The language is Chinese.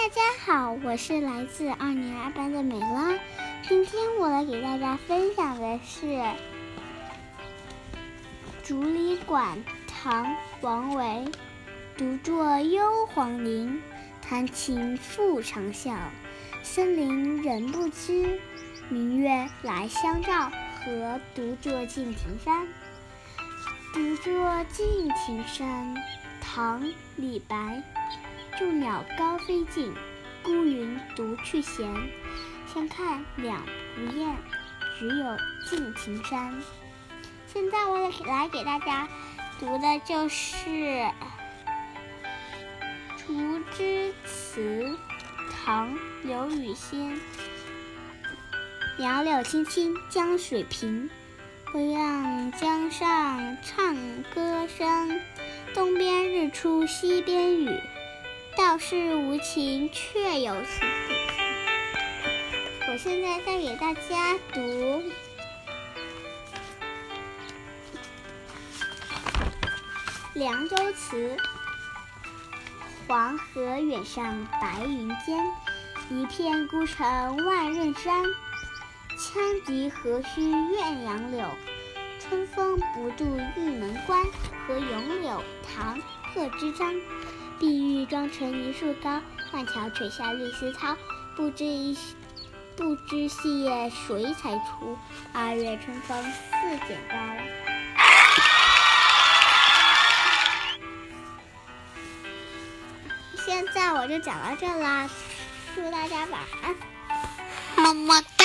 大家好，我是来自二年二班的美拉。今天我来给大家分享的是《竹里馆》唐·王维。独坐幽篁林，弹琴复长啸。深林人不知，明月来相照。何独坐敬亭山？独坐敬亭山，唐·李白。众鸟高飞尽，孤云独去闲。相看两不厌，只有敬亭山。现在我来给大家读的就是《竹枝词》，唐·刘禹锡。杨柳青青江水平，微望江上唱歌声。东边日出西边雨，道是无情却有晴。我现在再给大家读《凉州词》：黄河远上白云间，一片孤城万仞山。羌笛何须怨杨柳，春风不度玉门关。和咏柳，唐·贺知章。碧玉妆成一树高，万条垂下绿丝绦。不知一不知细叶谁裁出？二月春风似剪刀。现在我就讲到这啦，祝大家晚安，么么。